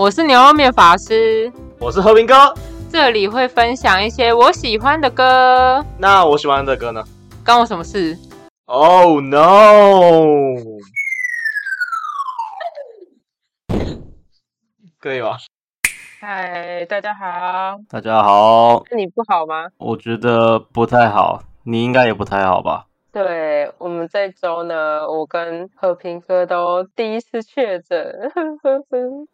我是牛肉面法师，我是和平哥。这里会分享一些我喜欢的歌。那我喜欢的歌呢？关我什么事？Oh no！可以吧？嗨，大家好。大家好。那你不好吗？我觉得不太好，你应该也不太好吧？对我们这周呢，我跟和平哥都第一次确诊，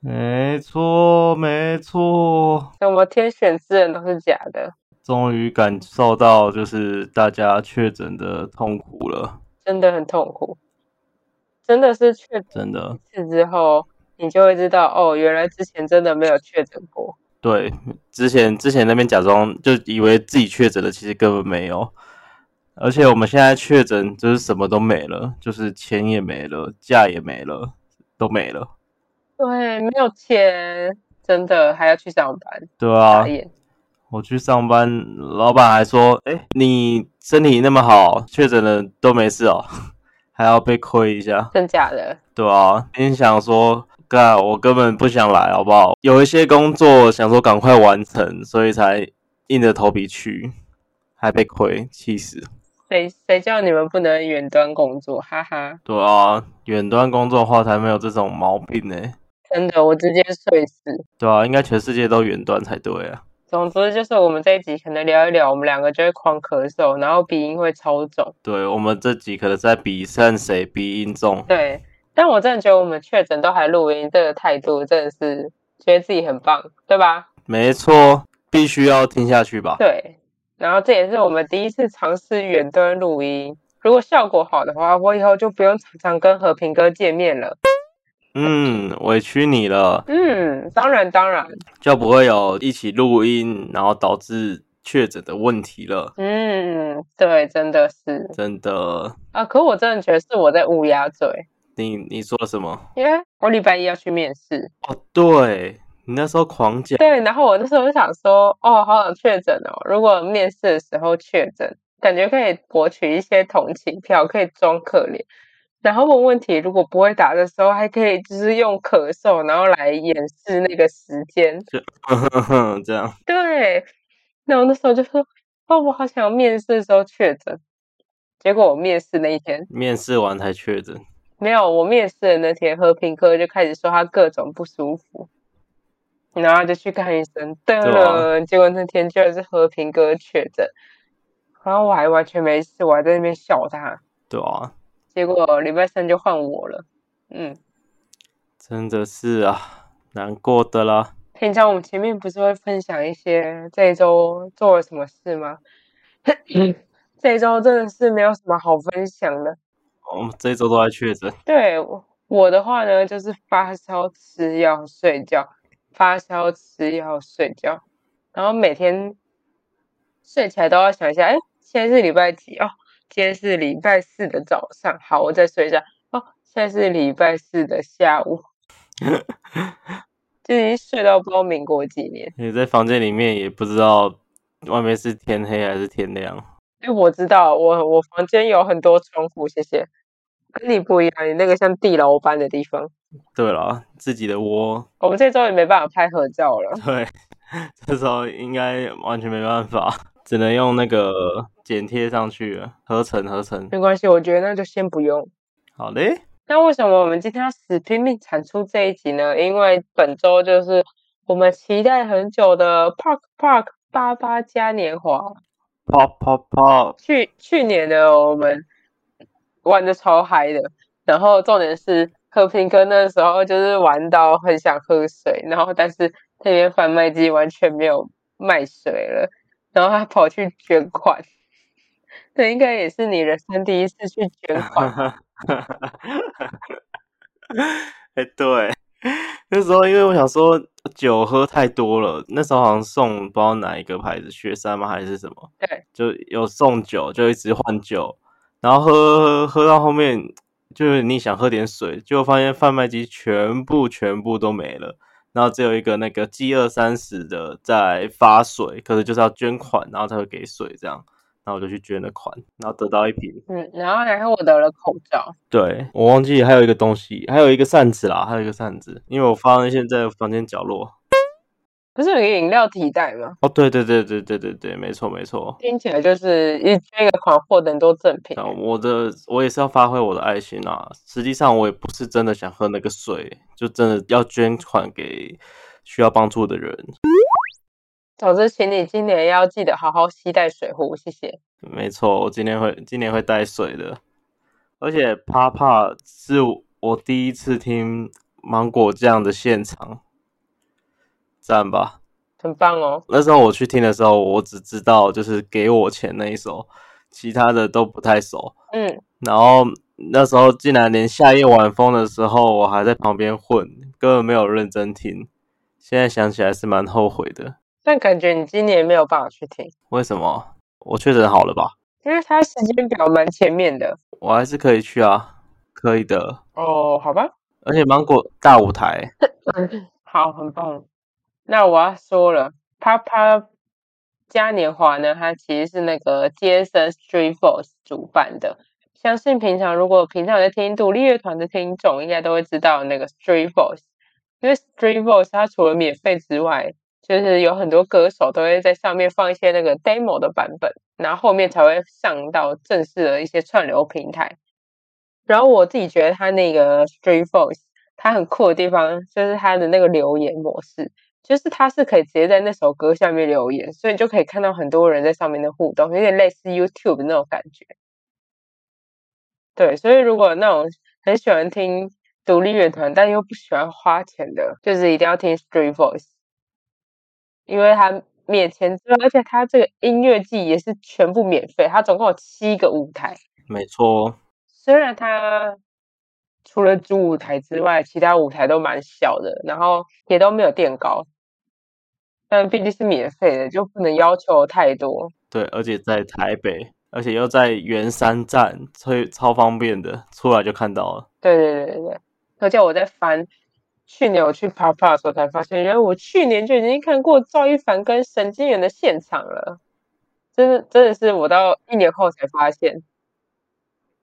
没 错没错，我们天选之人都是假的，终于感受到就是大家确诊的痛苦了，真的很痛苦，真的是确诊的一次之后，你就会知道哦，原来之前真的没有确诊过，对，之前之前那边假装就以为自己确诊了，其实根本没有。而且我们现在确诊，就是什么都没了，就是钱也没了，假也没了，都没了。对，没有钱，真的还要去上班。对啊，我去上班，老板还说：“哎，你身体那么好，确诊了都没事哦，还要被亏一下。”真假的？对啊，你想说，干我根本不想来，好不好？有一些工作想说赶快完成，所以才硬着头皮去，还被亏，气死。谁谁叫你们不能远端工作？哈哈。对啊，远端工作的话才没有这种毛病呢。真的，我直接睡死。对啊，应该全世界都远端才对啊。总之就是我们这一集可能聊一聊，我们两个就会狂咳嗽，然后鼻音会超重。对，我们这集可能在比赛谁鼻音重。对，但我真的觉得我们确诊都还录音，这个态度真的是觉得自己很棒，对吧？没错，必须要听下去吧。对。然后这也是我们第一次尝试远端录音，如果效果好的话，我以后就不用常常跟和平哥见面了。嗯，委屈你了。嗯，当然当然，就不会有一起录音，然后导致确诊的问题了。嗯，对，真的是真的啊。可我真的觉得是我在乌鸦嘴。你你说了什么？因为我礼拜一要去面试。哦，对。你那时候狂讲，对，然后我那时候就想说，哦，好想确诊哦。如果面试的时候确诊，感觉可以博取一些同情票，可以装可怜。然后问问题，如果不会答的时候，还可以就是用咳嗽，然后来掩饰那个时间。这样。对。那我那时候就说，哦，我好想面试的时候确诊。结果我面试那一天，面试完才确诊。没有，我面试的那天，和平哥就开始说他各种不舒服。然后就去看医生，对了，结果那天居然是和平哥确诊，然后我还完全没事，我还在那边笑他。对啊，结果礼拜三就换我了，嗯，真的是啊，难过的啦。平常我们前面不是会分享一些这一周做了什么事吗？这一周真的是没有什么好分享的。我们这一周都在确诊。对我我的话呢，就是发烧、吃药、睡觉。发烧、吃药、睡觉，然后每天睡起来都要想一下，哎，现在是礼拜几哦？今天是礼拜四的早上，好，我再睡一下。哦，现在是礼拜四的下午，就已经睡到不知道民国几年。你在房间里面也不知道外面是天黑还是天亮。哎，我知道，我我房间有很多窗户，谢谢。跟你不一样，你那个像地牢般的地方。对了，自己的窝。我们这周也没办法拍合照了。对，这时候应该完全没办法，只能用那个剪贴上去合成合成。没关系，我觉得那就先不用。好嘞。那为什么我们今天要死拼命产出这一集呢？因为本周就是我们期待很久的 Park Park 八八嘉年华。Pop Pop Pop。去去年的我们。玩的超嗨的，然后重点是和平哥那时候就是玩到很想喝水，然后但是那边贩卖机完全没有卖水了，然后他跑去捐款，这应该也是你人生第一次去捐款。哎，对，那时候因为我想说酒喝太多了，那时候好像送不知道哪一个牌子，雪山吗还是什么？对，就有送酒，就一直换酒。然后喝喝喝到后面，就是你想喝点水，就发现贩卖机全部全部都没了，然后只有一个那个 G 二三十的在发水，可是就是要捐款，然后才会给水这样。然后我就去捐了款，然后得到一瓶。嗯，然后还我得了口罩。对我忘记还有一个东西，还有一个扇子啦，还有一个扇子，因为我发现在房间角落。不是有个饮料提袋吗？哦，对对对对对对对，没错没错。听起来就是一捐一个款获得很多赠品。我的我也是要发挥我的爱心啊！实际上我也不是真的想喝那个水，就真的要捐款给需要帮助的人。总之，请你今年要记得好好携带水壶，谢谢。没错，我今年会今年会带水的。而且，Papa 是我第一次听芒果酱的现场。赞吧，很棒哦。那时候我去听的时候，我只知道就是给我钱那一首，其他的都不太熟。嗯，然后那时候竟然连夏夜晚风的时候，我还在旁边混，根本没有认真听。现在想起来是蛮后悔的。但感觉你今年没有办法去听，为什么？我确诊好了吧？因为他时间表蛮前面的。我还是可以去啊，可以的。哦，好吧。而且芒果大舞台，好，很棒。那我要说了，啪啪嘉年华呢，它其实是那个 Jason Street Force 主办的。相信平常如果平常在听独立乐团的听众，应该都会知道那个 Street Force。因为 Street Force 它除了免费之外，就是有很多歌手都会在上面放一些那个 demo 的版本，然后后面才会上到正式的一些串流平台。然后我自己觉得它那个 Street Force 它很酷的地方，就是它的那个留言模式。就是他是可以直接在那首歌下面留言，所以就可以看到很多人在上面的互动，有点类似 YouTube 那种感觉。对，所以如果那种很喜欢听独立乐团，但又不喜欢花钱的，就是一定要听 Street Voice，因为它免钱之外，而且它这个音乐季也是全部免费，它总共有七个舞台。没错，虽然它。除了主舞台之外，其他舞台都蛮小的，然后也都没有垫高。但毕竟是免费的，就不能要求太多。对，而且在台北，而且又在圆山站，所以超方便的，出来就看到了。对对对对对。而且我在翻去年我去 Papa 的时候，才发现，原来我去年就已经看过赵一凡跟神经元的现场了。真的真的是我到一年后才发现，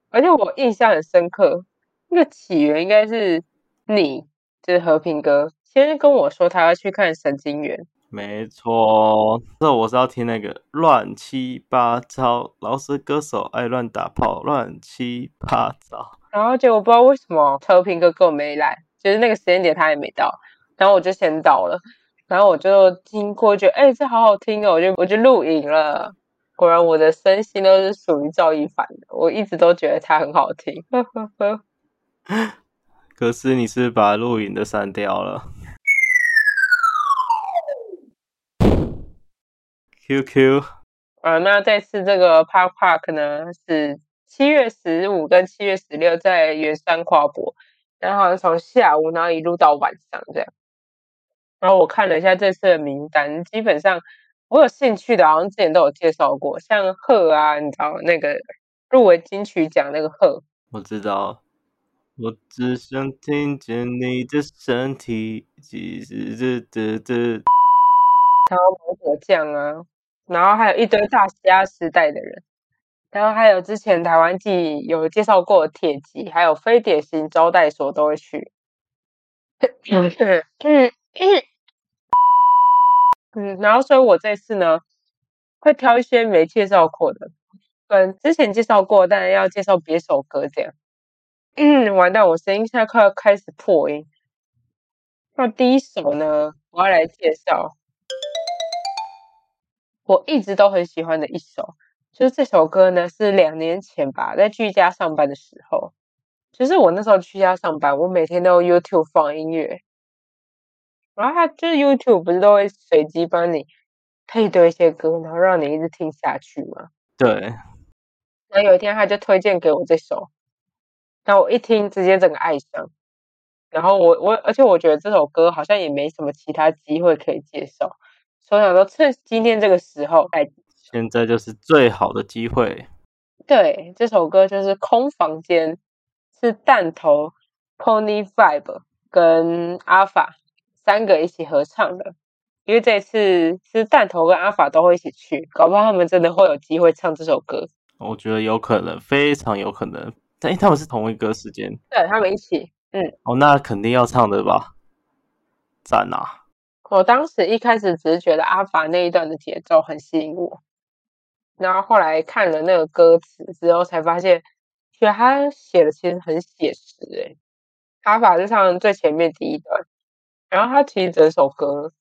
而且我印象很深刻。那个起源应该是你，就是和平哥先跟我说他要去看神经元。没错，这我是要听那个乱七八糟，老师歌手爱乱打炮，乱七八糟。然后结果不知道为什么和平哥根本没来，就是那个时间点他也没到，然后我就先到了，然后我就听过，觉得哎这好好听哦，我就我就录影了。果然我的身心都是属于赵一凡的，我一直都觉得他很好听。呵呵呵。可是你是把录影的删掉了。QQ 啊，那这次这个 Park Park 呢是七月十五跟七月十六在圆山跨博，然后好像从下午然后一路到晚上这样。然后我看了一下这次的名单，基本上我有兴趣的，好像之前都有介绍过，像鹤啊，你知道那个入围金曲奖那个鹤，我知道。我只想听见你的身体，其实这这这。还有芒果酱啊，然后还有一堆大虾时代的人，然后还有之前台湾记有介绍过的铁骑，还有非典型招待所都会去。嗯嗯嗯嗯，然后所以我这次呢，会挑一些没介绍过的，跟之前介绍过，但要介绍别首歌这样。嗯，完蛋，我声音现在快要开始破音。那第一首呢，我要来介绍，我一直都很喜欢的一首，就是这首歌呢，是两年前吧，在居家上班的时候，就是我那时候居家上班，我每天都 YouTube 放音乐，然后它就是 YouTube 不是都会随机帮你配对一些歌，然后让你一直听下去吗？对。然后有一天他就推荐给我这首。然后我一听，直接整个爱上。然后我我，而且我觉得这首歌好像也没什么其他机会可以介绍，所以想说趁今天这个时候来。现在就是最好的机会。对，这首歌就是《空房间》，是弹头、Pony Vibe 跟 Alpha 三个一起合唱的。因为这一次是弹头跟阿法都会一起去，搞不好他们真的会有机会唱这首歌。我觉得有可能，非常有可能。哎，他们是同一个时间，对他们一起，嗯，哦，那肯定要唱的吧？赞啊！我当时一开始只是觉得阿法那一段的节奏很吸引我，然后后来看了那个歌词之后，才发现，其实他写的其实很写实。诶阿法是唱最前面第一段，然后他其实整首歌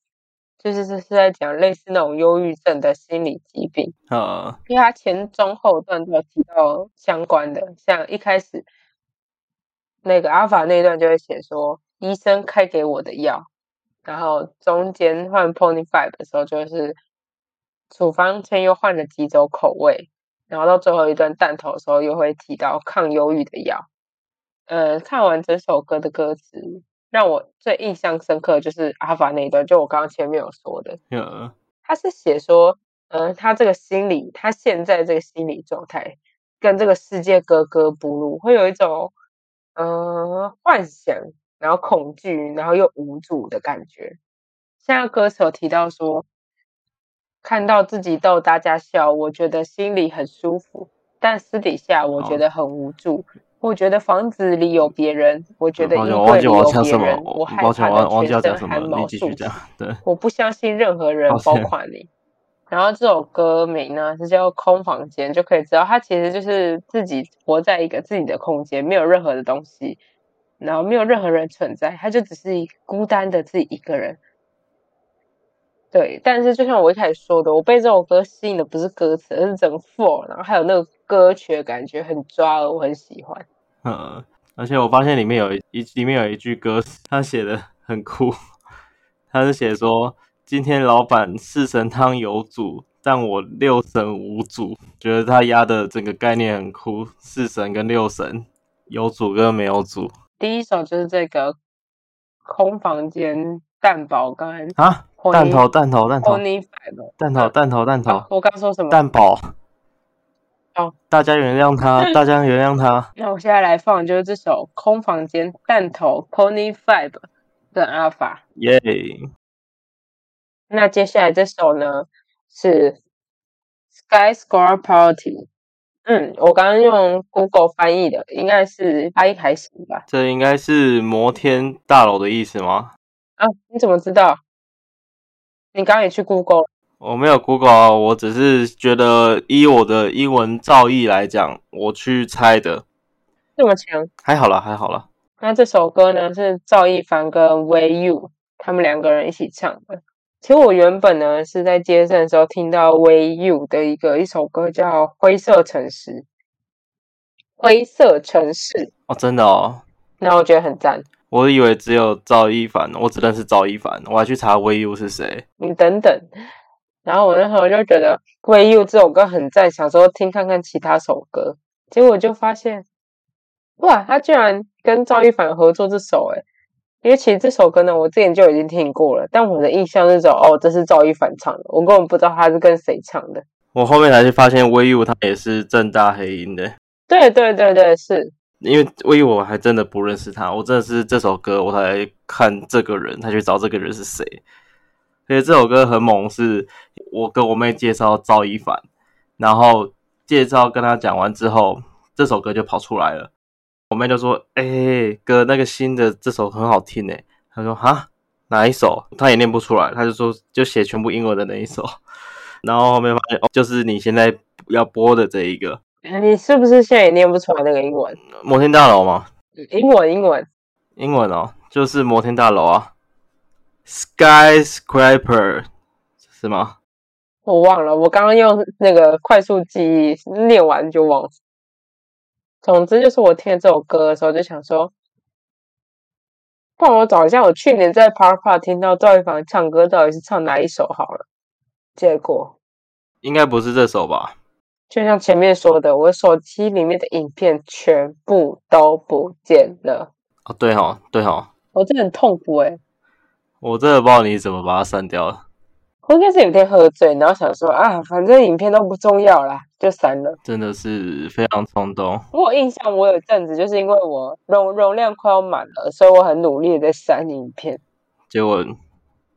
就是是是在讲类似那种忧郁症的心理疾病，啊，因为他前中后段都有提到相关的，像一开始那个阿法那段就会写说医生开给我的药。然后中间换 Pony Five 的时候，就是处方签又换了几种口味，然后到最后一段弹头的时候，又会提到抗忧郁的药。呃，看完整首歌的歌词，让我最印象深刻就是阿法那一段，就我刚刚前面有说的，他是写说，呃，他这个心理，他现在这个心理状态，跟这个世界格格不入，会有一种，呃，幻想。然后恐惧，然后又无助的感觉。现在歌手提到说，看到自己逗大家笑，我觉得心里很舒服，但私底下我觉得很无助。我觉得房子里有别人，我觉得衣柜里有别人，我害怕的全身汗毛竖起。对，我不相信任何人，包括你。然后这首歌名呢是叫《空房间》，就可以知道他其实就是自己活在一个自己的空间，没有任何的东西。然后没有任何人存在，他就只是孤单的自己一个人。对，但是就像我一开始说的，我被这首歌吸引的不是歌词，而是整个 flow，然后还有那个歌曲的感觉很抓耳，我很喜欢。嗯，而且我发现里面有一里面有一句歌词，他写的很酷，他是写说：“今天老板四神汤有煮，但我六神无煮。”觉得他压的整个概念很酷，四神跟六神有煮跟没有煮。第一首就是这个空房间蛋堡干啊，蛋头蛋头蛋头，蛋头蛋头蛋头。我刚说什么？蛋堡。好，大家原谅他，大家原谅他。那我现在来放就是这首空房间蛋头 Pony Five 的 Alpha。耶。那接下来这首呢是 Sky Score Party。嗯，我刚刚用 Google 翻译的，应该是发音还行吧。这应该是摩天大楼的意思吗？啊，你怎么知道？你刚刚也去 Google？我没有 Google，啊我只是觉得依我的英文造诣来讲，我去猜的。这么强？还好了，还好了。那这首歌呢，是赵一凡跟 Way You 他们两个人一起唱的。其实我原本呢是在街上的时候听到 You 的一个一首歌叫《灰色城市》，灰色城市哦，真的哦，那我觉得很赞。我以为只有赵一凡，我只认识赵一凡，我还去查 You 是谁。你等等，然后我那时候就觉得 You 这首歌很赞，想说听看看其他首歌，结果就发现，哇，他居然跟赵一凡合作这首，哎。因为其实这首歌呢，我之前就已经听过了，但我的印象是说，哦，这是赵一凡唱的，我根本不知道他是跟谁唱的。我后面才去发现，威 u 他也是正大黑音的。对对对对，是。因为威 u 我还真的不认识他，我真的是这首歌我才看这个人，才去找这个人是谁。所以这首歌很猛，是我跟我妹介绍赵一凡，然后介绍跟他讲完之后，这首歌就跑出来了。我妹就说：“哎，哥，那个新的这首很好听诶。”他说：“哈，哪一首？”他也念不出来，他就说：“就写全部英文的那一首。”然后后面发现哦，就是你现在要播的这一个。你是不是现在也念不出来那个英文？摩天大楼吗？英文，英文，英文哦，就是摩天大楼啊，skyscraper 是吗？我忘了，我刚刚用那个快速记忆念完就忘了。总之就是我听这首歌的时候就想说，帮我找一下我去年在 Park Park 听到赵一凡唱歌到底是唱哪一首好了。结果应该不是这首吧？就像前面说的，我手机里面的影片全部都不见了。哦，对哦，对哦，我真的很痛苦哎！我真的不知道你怎么把它删掉了。我应该是有天喝醉，然后想说啊，反正影片都不重要啦，就删了。真的是非常冲动。我印象，我有阵子就是因为我容容量快要满了，所以我很努力的在删影片。结果，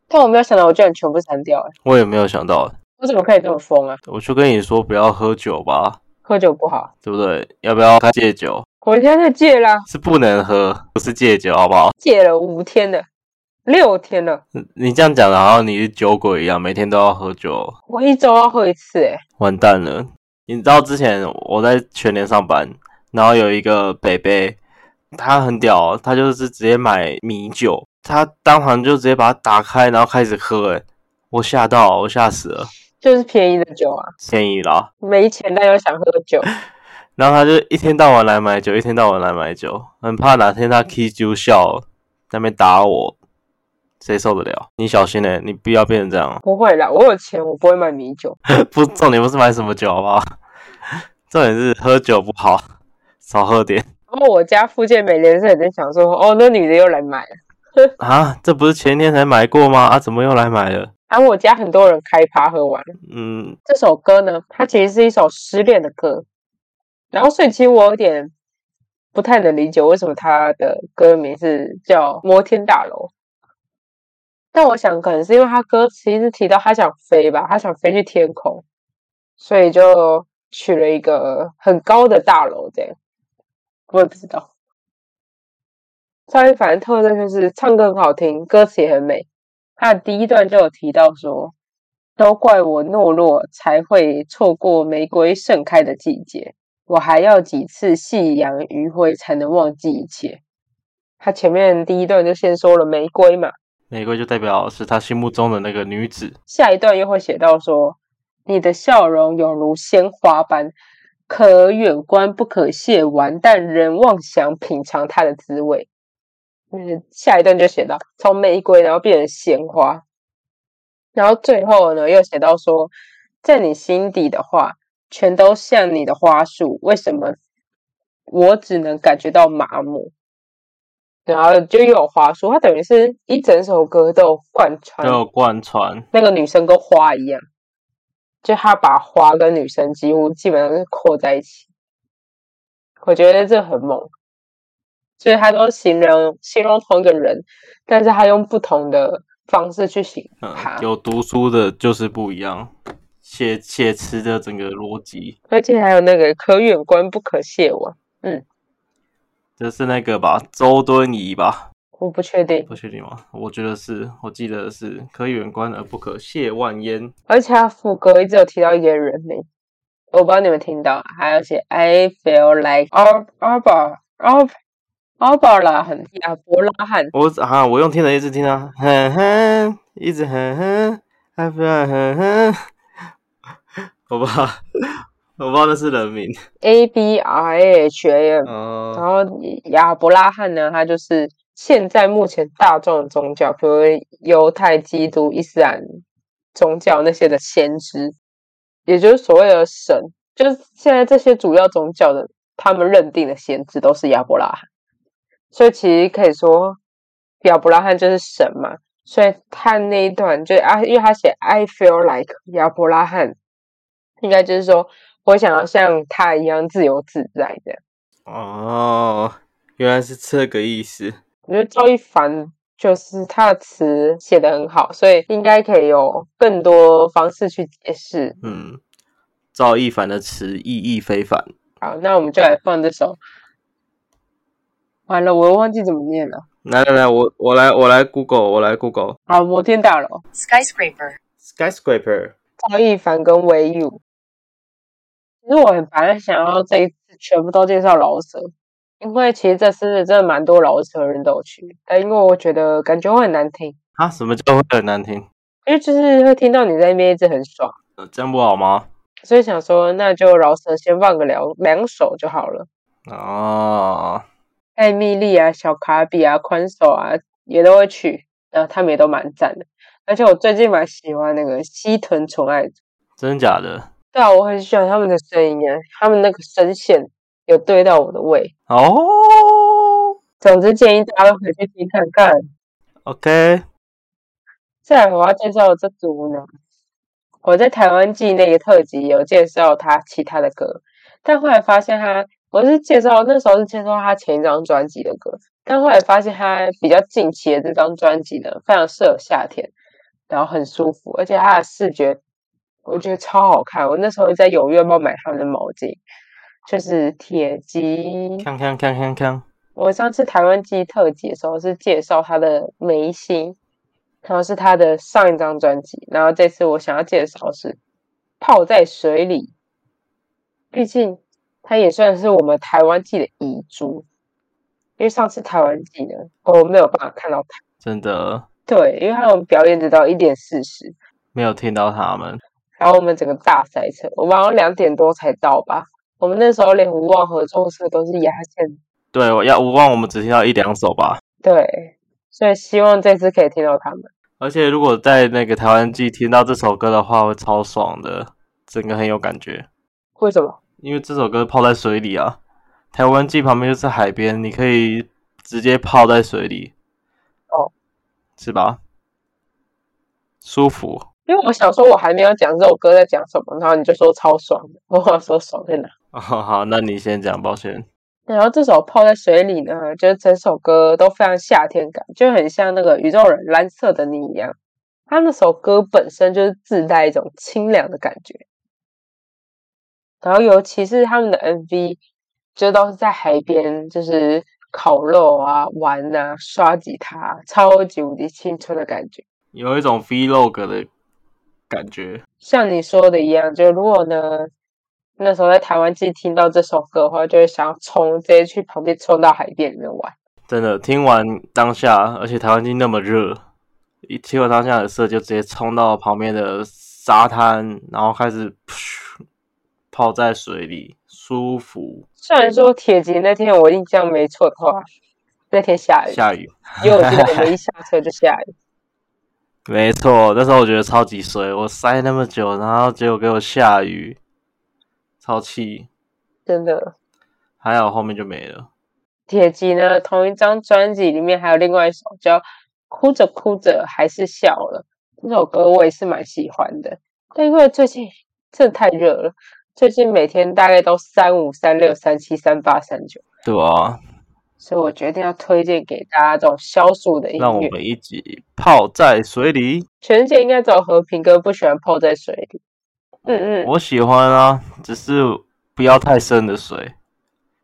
但我没有想到，我居然全部删掉、了，我也没有想到，我怎么可以这么疯啊？我就跟你说不要喝酒吧，喝酒不好，对不对？要不要戒酒？我现在戒啦，是不能喝，不是戒酒，好不好？戒了五天了，六天了，你这样讲的，好像你是酒鬼一样，每天都要喝酒，我一周要喝一次、欸，完蛋了。你知道之前我在全联上班，然后有一个北北，他很屌哦，他就是直接买米酒，他当场就直接把它打开，然后开始喝，诶我吓到，我吓死了，就是便宜的酒啊，便宜啦。没钱但又想喝酒，然后他就一天到晚来买酒，一天到晚来买酒，很怕哪天他 K 就笑在那边打我，谁受得了？你小心嘞、你不要变成这样。不会啦，我有钱，我不会买米酒。不，重点不是买什么酒，好不好？重点是喝酒不好，少喝点然后我家附近美联社也在想说，哦，那女的又来买了。啊！这不是前天才买过吗？啊，怎么又来买了？然后我家很多人开趴喝完了。嗯，这首歌呢，它其实是一首失恋的歌，然后所以其实我有点不太能理解为什么它的歌名是叫《摩天大楼》。但我想可能是因为他歌词一直提到他想飞吧，他想飞去天空，所以就取了一个很高的大楼这样。我也不知道。赵一凡的特征就是唱歌很好听，歌词也很美。他的第一段就有提到说：“都怪我懦弱，才会错过玫瑰盛开的季节。我还要几次夕阳余晖才能忘记一切。”他前面第一段就先说了玫瑰嘛，玫瑰就代表是他心目中的那个女子。下一段又会写到说：“你的笑容犹如鲜花般，可远观不可亵玩，但仍妄想品尝它的滋味。”嗯，下一段就写到从玫瑰然后变成鲜花，然后最后呢又写到说，在你心底的话，全都像你的花束，为什么我只能感觉到麻木？然后就又有花束，它等于是一整首歌都有贯穿都有贯穿，那个女生跟花一样，就他把花跟女生几乎基本上是扣在一起。我觉得这很猛，所以他都形容形容同一个人，但是他用不同的方式去形容嗯，，有读书的就是不一样，写写词的整个逻辑，而且还有那个可远观不可亵玩，这是那个吧，周敦颐吧？我不确定，不确定吗？我觉得是，我记得是可远观而不可亵玩焉。而且他副歌一直有提到一个人名，我不知道你们听到，还有写 I feel like Ar Arba 拉很亚伯拉罕，我啊，我用听的一直听啊，哼哼，一直哼哼，还不要哼哼，好不知道，我不知道那是人名。A B R A H A M，然哦，后亚伯拉罕呢，他就是现在目前大众的宗教，比如犹太、基督、伊斯兰宗教那些的先知，也就是所谓的神，就是现在这些主要宗教的他们认定的先知都是亚伯拉罕，所以其实可以说亚伯拉罕就是神嘛。所以他那一段就啊，因为他写 I feel like 亚伯拉罕，应该就是说我想要像他一样自由自在这样。哦，原来是这个意思。我觉得赵一凡就是他的词写的很好，所以应该可以有更多方式去解释。嗯，赵一凡的词意义非凡。好，那我们就来放这首。完了，我又忘记怎么念了。来来来，我我来我来 Google，我来 Google 好，摩天大楼，skyscraper, skyscraper。赵一凡跟唯 you。其实我很本来想要这一次全部都介绍饶舌，因为其实这次真的蛮多饶舌人都有去，但因为我觉得感觉会很难听，啊，什么叫会很难听？因为就是会听到你在那边一直很爽。呃这样不好吗？所以想说，那就饶舌先放个两两首就好了。哦，艾米丽啊、小卡比啊、宽手啊也都会去，然后他们也都蛮赞的。而且我最近蛮喜欢那个西屯宠爱组，真假的？对啊，我很喜欢他们的声音啊，他们那个声线有对到我的胃。哦总之建议大家都回去听看看。，OK，再来我要介绍的这组呢，我在台湾记那个特辑有介绍他其他的歌，但后来发现他，我是介绍那时候是介绍他前一张专辑的歌，但后来发现他比较近期的这张专辑呢，非常适合夏天，然后很舒服，而且他的视觉我觉得超好看。我那时候在有月报买他们的毛巾，就是铁鸡。锵锵锵锵锵！我上次台湾记特辑的时候是介绍他的眉心，然后是他的上一张专辑，然后这次我想要介绍是泡在水里，毕竟他也算是我们台湾记的遗珠，因为上次台湾记呢，我没有办法看到他，真的对，因为他们表演只到一点四十，没有听到他们。然后我们整个大塞车，我们好像两点多才到吧，我们那时候连无望合作社都是压线。对，我要无望，我们只听到一两首吧。对，所以希望这次可以听到他们。而且如果在那个台湾季听到这首歌的话，会超爽的，整个很有感觉。为什么？因为这首歌泡在水里啊，台湾季旁边就是海边，你可以直接泡在水里。哦，是吧？舒服。因为我想说，我还没有讲这首歌在讲什么，然后你就说超爽的，我想说爽在哪？哦，好，那你先讲，抱歉。然后这首泡在水里呢，就是整首歌都非常夏天感，就很像那个宇宙人蓝色的你一样。他那首歌本身就是自带一种清凉的感觉。然后尤其是他们的 MV，就都是在海边，就是烤肉啊、玩啊、刷吉他，超级无敌青春的感觉，有一种 vlog 的感觉。像你说的一样，就如果呢。那时候在台湾季听到这首歌的话，就会想要冲，直接去旁边冲到海边里面玩。真的，听完当下，而且台湾季那么热，一听完当下的事，就直接冲到旁边的沙滩，然后开始泡在水里，舒服。虽然说铁吉那天我印象没错的话，那天下雨，下雨，因为我记得我们一下车就下雨。没错，那时候我觉得超级衰，我塞那么久，然后结果给我下雨。超气，真的，还好后面就没了。铁骑呢？同一张专辑里面还有另外一首叫《哭着哭着还是笑了》，这首歌我也是蛮喜欢的。但因为最近真的太热了，最近每天大概都三五、三六、三七、三八、三九，对啊，所以我决定要推荐给大家这种消暑的音乐。让我们一起泡在水里。全世界应该只有和平哥不喜欢泡在水里。嗯嗯，我喜欢啊，只是不要太深的水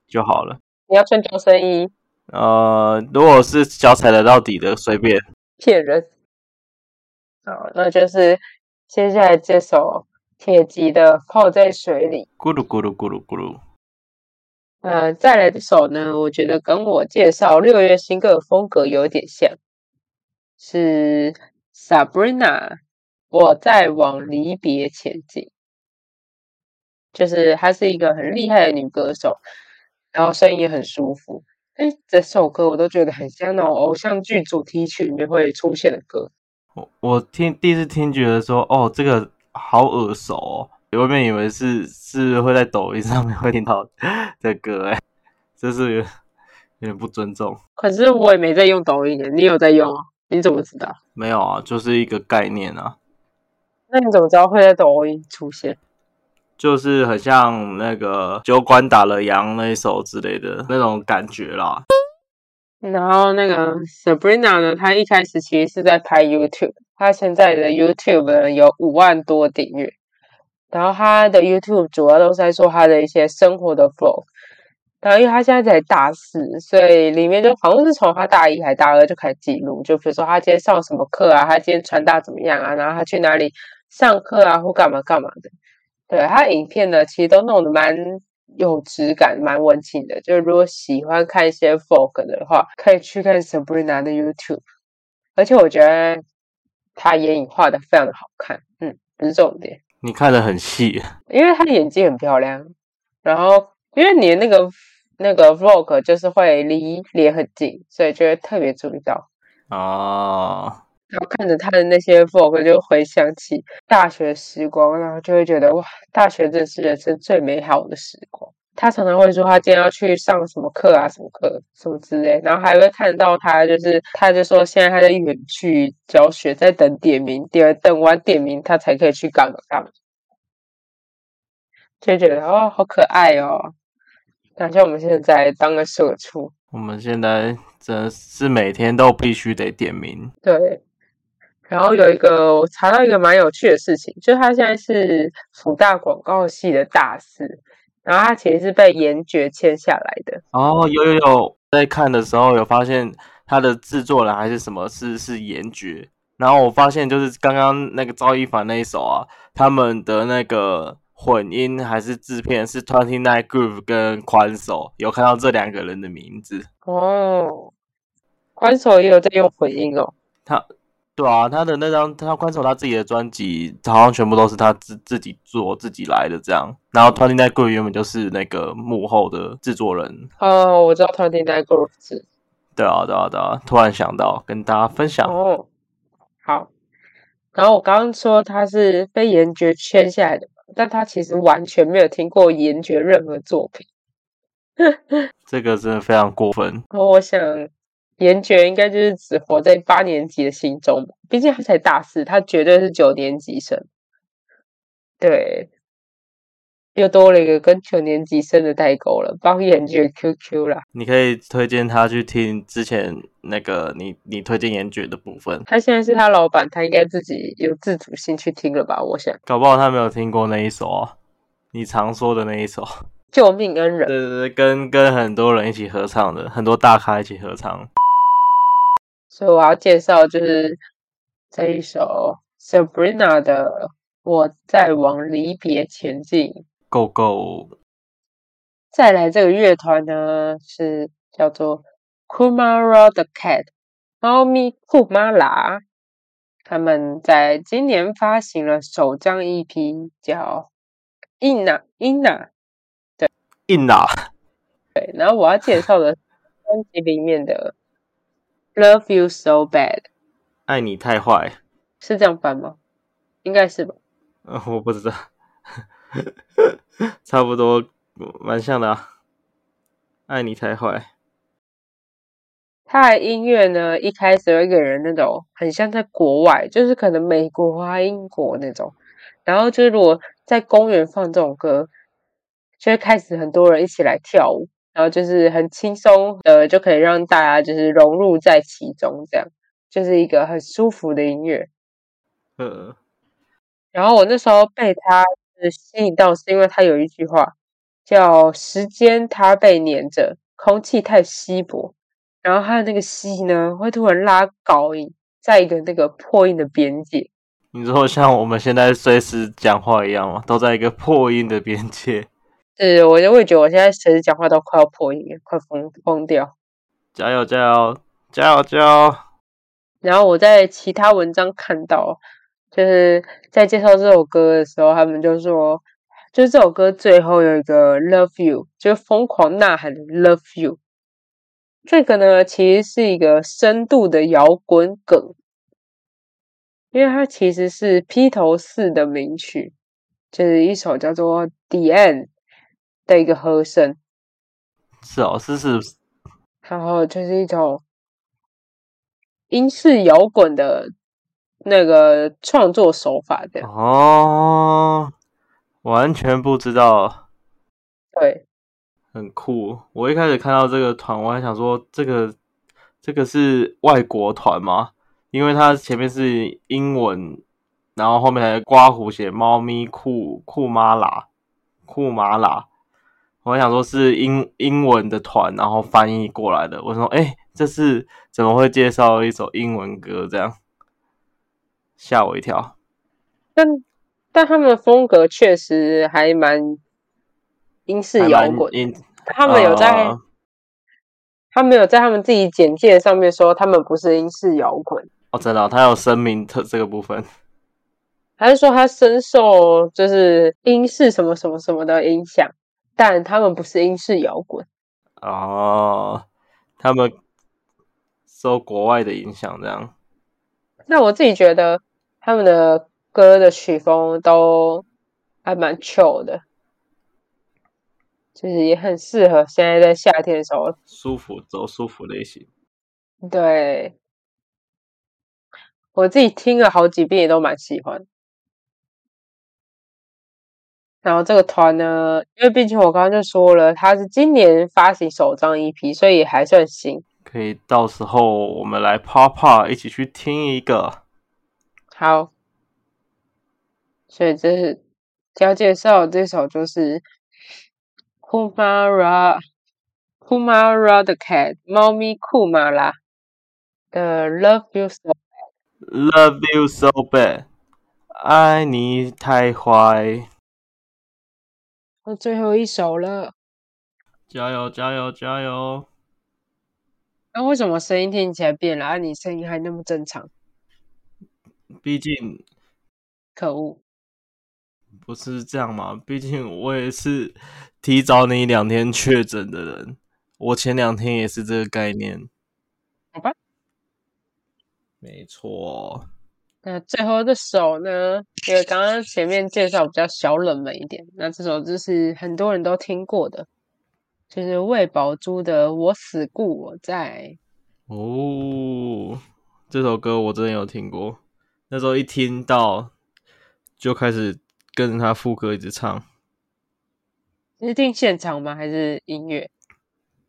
就好了。你要穿救生衣？呃，如果是脚踩得到底的，随便。骗人。好，那就是接下来这首铁吉的《泡在水里》。咕噜咕噜咕噜咕噜。呃，再来这首呢，我觉得跟我介绍六月新歌的风格有点像，是 Sabrina。我在往离别前进，就是她是一个很厉害的女歌手，然后声音也很舒服。哎，这首歌我都觉得很像那种偶像剧主题曲里面会出现的歌。我我听第一次听，觉得说哦，这个好耳熟哦，外面以为是是会在抖音上面会听到的歌，哎，这是有点不尊重。可是我也没在用抖音，你有在用啊？你怎么知道？没有啊，就是一个概念啊。那你怎么知道会在抖音出现？就是很像那个酒馆打了烊那一首之类的那种感觉啦。然后那个 Sabrina 呢，她一开始其实是在拍 YouTube，她现在的 YouTube 呢有五万多订阅。然后他的 YouTube 主要都是在说他的一些生活的 Vlog。然后因为他现在才大四，所以里面就好像是从他大一还大二就开始记录，就比如说他今天上什么课啊，他今天穿搭怎么样啊，然后他去哪里。上课啊，或干嘛干嘛的，对他影片呢，其实都弄得蛮有质感、蛮温情的。就是如果喜欢看一些 folk 的话，可以去看 Sabrina 的 YouTube。而且我觉得他眼影画的非常的好看，嗯，不是重点。你看的很细，因为他的眼睛很漂亮。然后因为你的那个那个 vlog 就是会离脸很近，所以就会特别注意到。哦。然后看着他的那些 vlog，就回想起大学时光，然后就会觉得哇，大学真是人生最美好的时光。他常常会说他今天要去上什么课啊，什么课什么之类，然后还会看到他，就是他就说现在他在远去教学，在等点名，点等完点名他才可以去干嘛干嘛，就觉得哦，好可爱哦，感觉我们现在当个社畜，我们现在真是每天都必须得点名，对。然后有一个我查到一个蛮有趣的事情，就是他现在是福大广告系的大四，然后他其实是被严爵签下来的。哦，有有有，在看的时候有发现他的制作人还是什么是是严爵，然后我发现就是刚刚那个赵一凡那一首啊，他们的那个混音还是制片是 Twenty Nine Groove 跟宽手，有看到这两个人的名字。哦，宽手也有在用混音哦。他。对啊，他的那张他宽手他自己的专辑，好像全部都是他自自己做自己来的这样。然后 Twenty Nine Group 原本就是那个幕后的制作人。哦，我知道 Twenty Nine Group 是。对啊，对啊，对啊！突然想到跟大家分享。哦，好。然后我刚刚说他是被严爵签下来的，但他其实完全没有听过严爵任何作品。这个真的非常过分。我想。严爵应该就是只活在八年级的心中，毕竟他才大四，他绝对是九年级生。对，又多了一个跟九年级生的代沟了，帮严爵 QQ 啦。你可以推荐他去听之前那个你你推荐严爵的部分。他现在是他老板，他应该自己有自主性去听了吧？我想，搞不好他没有听过那一首啊，你常说的那一首《救命恩人》。对对对，跟跟很多人一起合唱的，很多大咖一起合唱。所以我要介绍就是这一首 Sabrina 的《我在往离别前进》。Go Go！再来这个乐团呢是叫做 Kumara the Cat，猫咪库马拉。他们在今年发行了首张 EP，叫 Inna Inna。对，Inna。对，然后我要介绍的专辑里面的。Love you so bad，爱你太坏，是这样翻吗？应该是吧。呃，我不知道，差不多蛮像的啊。爱你太坏。他的音乐呢，一开始会给人那种很像在国外，就是可能美国啊、英国那种。然后就是如果在公园放这种歌，就会开始很多人一起来跳舞。然后就是很轻松的，就可以让大家就是融入在其中，这样就是一个很舒服的音乐。嗯。然后我那时候被他吸引到，是因为他有一句话叫“时间它被粘着，空气太稀薄”，然后他的那个“稀”呢，会突然拉高音，在一个那个破音的边界。你说像我们现在随时讲话一样嘛？都在一个破音的边界。是，我就会觉得我现在随时讲话都快要破音，快疯疯掉。加油，加油，加油，加油！然后我在其他文章看到，就是在介绍这首歌的时候，他们就说，就是这首歌最后有一个 “love you”，就是疯狂呐喊 “love you”。这个呢，其实是一个深度的摇滚梗，因为它其实是披头士的名曲，就是一首叫做《The End》。的一个和声，是哦，是是，然后就是一种英式摇滚的那个创作手法的哦，完全不知道，对，很酷。我一开始看到这个团，我还想说，这个这个是外国团吗？因为它前面是英文，然后后面还刮胡写猫咪酷酷马拉酷马拉。我想说，是英英文的团，然后翻译过来的。我说，哎，这是怎么会介绍一首英文歌？这样吓我一跳。但但他们的风格确实还蛮英式摇滚。他们有在，他们有在他们自己简介上面说，他们不是英式摇滚。哦，真的，他有声明特这个部分，还是说他深受就是英式什么什么什么的影响？但他们不是英式摇滚哦，他们受国外的影响，这样。那我自己觉得他们的歌的曲风都还蛮 chill 的，就是也很适合现在在夏天的时候舒服走舒服类型。对，我自己听了好几遍，也都蛮喜欢。然后这个团呢，因为毕竟我刚刚就说了，它是今年发行首张 EP，所以还算新。可以到时候我们来啪啪一起去听一个。好，所以这是要介绍这首就是 Kumara Kumara the Cat 猫咪库马拉的 Love You So。Love you so bad，爱你太坏，那最后一首了。加油加油加油！那为什么声音听起来变了？啊，你声音还那么正常？毕竟可恶！不是这样嘛，毕竟我也是提早你两天确诊的人，我前两天也是这个概念。好吧，没错。那最后这首呢？因为刚刚前面介绍比较小冷门一点，那这首就是很多人都听过的，就是魏宝珠的《我死故我在》。哦，这首歌我真的有听过，那时候一听到就开始跟着他副歌一直唱。你是听现场吗？还是音乐？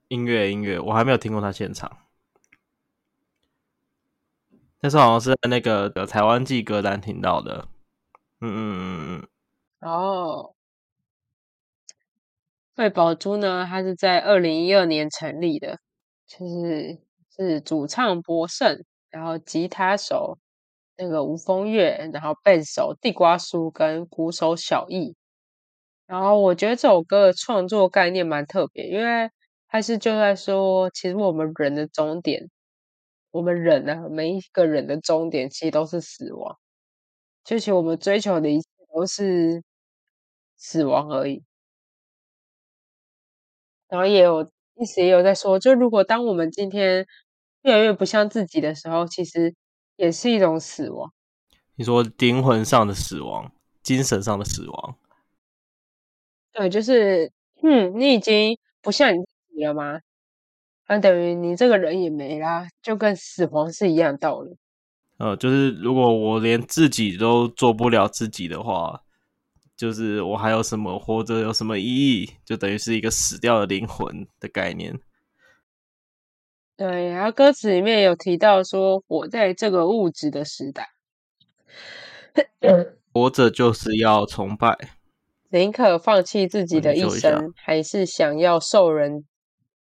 音乐音乐，我还没有听过他现场。那时候好像是在那个呃台湾记歌单听到的。嗯嗯嗯嗯哦，魏宝珠呢，他是在二零一二年成立的，就是是主唱博胜，然后吉他手那个吴风月，然后贝斯手地瓜叔跟鼓手小易。然后我觉得这首歌的创作概念蛮特别，因为它是就在说，其实我们人的终点，我们人啊，每一个人的终点其实都是死亡，就其实我们追求的一切都是死亡而已。然后也有一直，也有在说，就如果当我们今天越来越不像自己的时候，其实也是一种死亡。你说灵魂上的死亡，精神上的死亡，对，就是嗯，你已经不像你自己了吗？那等于你这个人也没啦，就跟死亡是一样道理。呃，就是如果我连自己都做不了自己的话，就是我还有什么活着有什么意义？就等于是一个死掉的灵魂的概念。对，然后歌词里面有提到说，活在这个物质的时代，活着就是要崇拜，宁可放弃自己的一生，还是想要受人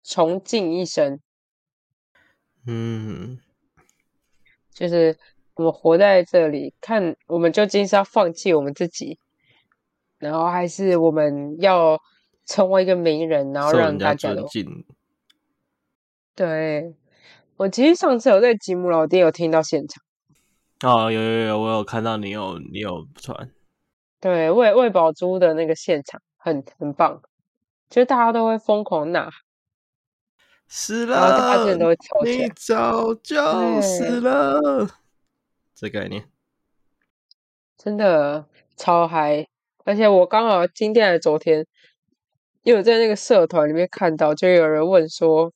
崇敬一生。嗯，就是我们活在这里，看我们究竟是要放弃我们自己，然后还是我们要成为一个名人，然后让大家都尊敬。对。我其实上次有在吉姆老爹有听到现场，哦，有有有，我有看到你有你有传，对喂喂宝珠的那个现场很很棒，就是大家都会疯狂呐喊，死了你。早就死了，这概念。真的超嗨！而且我刚好今天还是昨天，又有在那个社团里面看到，就有人问说，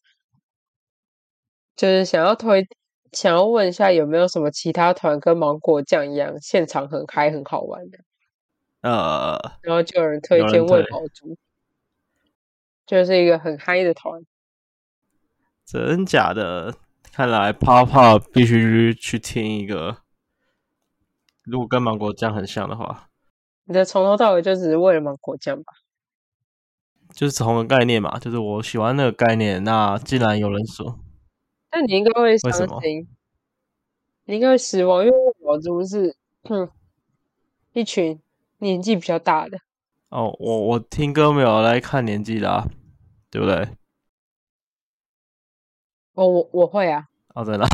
就是想要推，想要问一下有没有什么其他团跟芒果酱一样，现场很嗨很好玩的，呃，然后就有人推荐魏推宝珠，就是一个很嗨的团。真假的？看来泡泡必须去听一个，如果跟芒果酱很像的话，你的从头到尾就只是为了芒果酱吧？就是同个概念嘛，就是我喜欢那个概念。那既然有人说，那你应该会伤心，你应该会失望，因为魏宝珠是嗯一群年纪比较大的。哦，我我听歌没有来看年纪的啊，对不对？哦，我我会啊，哦，对了，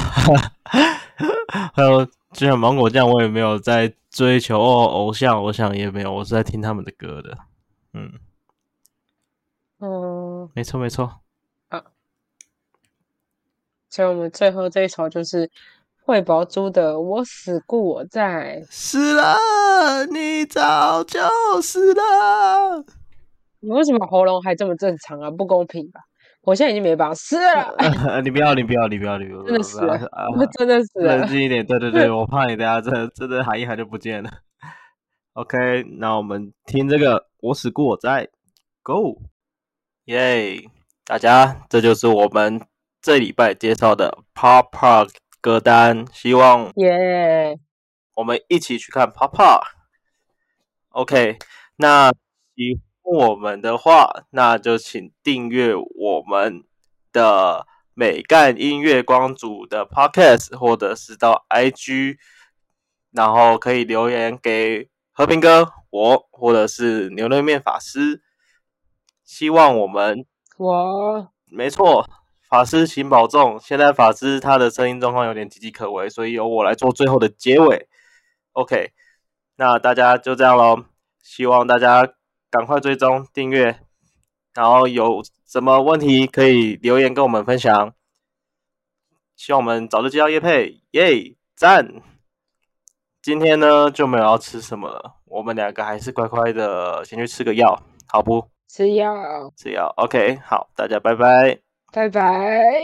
还有就像芒果酱，我也没有在追求哦偶像，我想也没有，我是在听他们的歌的。嗯，嗯，没错没错。啊所以我们最后这一首就是惠宝珠的《我死故我在》。死了，你早就死了。你为什么喉咙还这么正常啊？不公平吧？我现在已经没办法死了，你不要，你不要，你不要，你不要，真的死了啊！我真的死了。冷静一点，对对对，我怕你等下真的真的喊一喊就不见了。OK，那我们听这个《我死故我在》，Go，耶！大家，这就是我们这礼拜介绍的 Pop Park 歌单，希望耶我们一起去看 Pop Park。OK，那喜欢我们的话，那就请订阅我们的美干音乐光组的 Podcast，或者是到 IG，然后可以留言给和平哥我，或者是牛肉面法师。希望我们我没错，法师请保重。现在法师他的声音状况有点岌岌可危，所以由我来做最后的结尾。OK，那大家就这样喽。希望大家赶快追踪订阅，然后有什么问题可以留言跟我们分享。希望我们早日接到叶佩，耶赞！今天呢就没有要吃什么了，我们两个还是乖乖的先去吃个药，好不？吃药，吃药，OK，好，大家拜拜。拜拜。